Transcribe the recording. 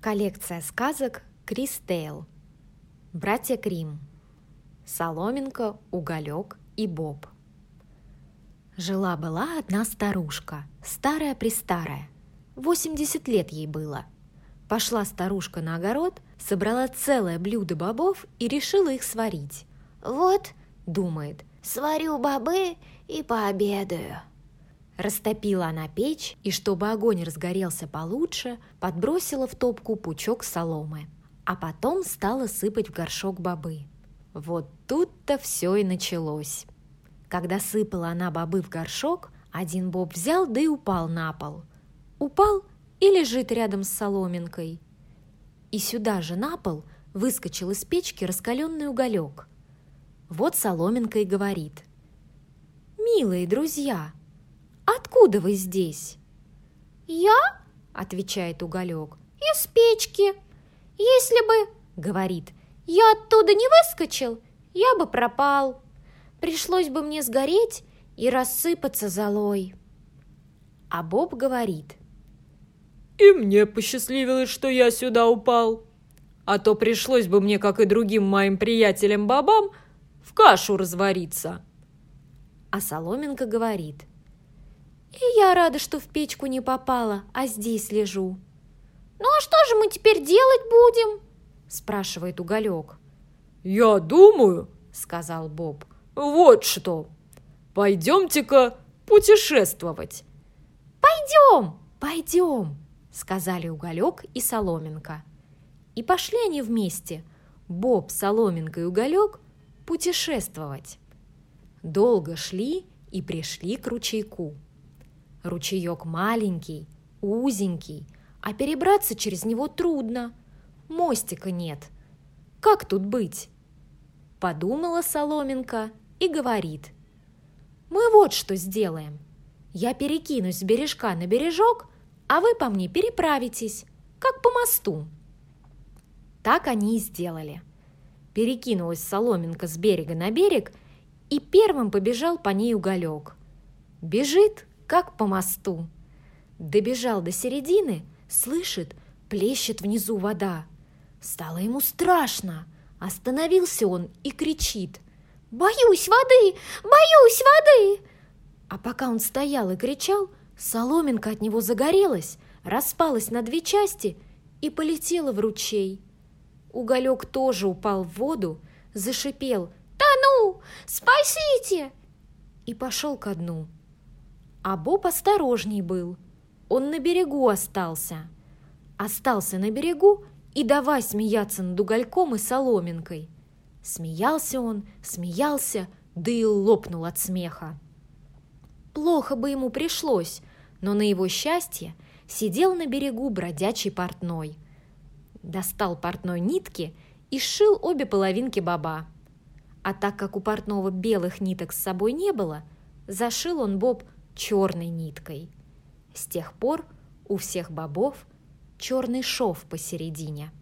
Коллекция сказок Кристейл. Братья Крим. Соломинка, Уголек и Боб. Жила-была одна старушка, старая-престарая. 80 лет ей было. Пошла старушка на огород, собрала целое блюдо бобов и решила их сварить. «Вот, — думает, — сварю бобы и пообедаю». Растопила она печь, и чтобы огонь разгорелся получше, подбросила в топку пучок соломы, а потом стала сыпать в горшок бобы. Вот тут-то все и началось. Когда сыпала она бобы в горшок, один боб взял да и упал на пол. Упал и лежит рядом с соломинкой. И сюда же на пол выскочил из печки раскаленный уголек. Вот соломинка и говорит. «Милые друзья, откуда вы здесь?» «Я?» – отвечает уголек. «Из печки. Если бы, — говорит, — я оттуда не выскочил, я бы пропал. Пришлось бы мне сгореть и рассыпаться золой». А Боб говорит. «И мне посчастливилось, что я сюда упал. А то пришлось бы мне, как и другим моим приятелям-бабам, в кашу развариться». А Соломенко говорит. И я рада, что в печку не попала, а здесь лежу. «Ну а что же мы теперь делать будем?» спрашивает уголек. «Я думаю», — сказал Боб, — «вот что. Пойдемте-ка путешествовать». «Пойдем, пойдем», — сказали уголек и соломинка. И пошли они вместе, Боб, соломинка и уголек, путешествовать. Долго шли и пришли к ручейку. Ручеек маленький, узенький, а перебраться через него трудно. Мостика нет. Как тут быть? Подумала Соломенко и говорит. Мы вот что сделаем. Я перекинусь с бережка на бережок, а вы по мне переправитесь, как по мосту. Так они и сделали. Перекинулась Соломенко с берега на берег, и первым побежал по ней уголек. Бежит, как по мосту. Добежал до середины, слышит, плещет внизу вода. Стало ему страшно. Остановился он и кричит. «Боюсь воды! Боюсь воды!» А пока он стоял и кричал, соломинка от него загорелась, распалась на две части и полетела в ручей. Уголек тоже упал в воду, зашипел «Тону! Спасите!» и пошел ко дну. А Боб осторожней был. Он на берегу остался. Остался на берегу и давай смеяться над угольком и соломинкой. Смеялся он, смеялся, да и лопнул от смеха. Плохо бы ему пришлось, но на его счастье сидел на берегу бродячий портной. Достал портной нитки и сшил обе половинки боба. А так как у портного белых ниток с собой не было, зашил он боб черной ниткой. С тех пор у всех бобов черный шов посередине –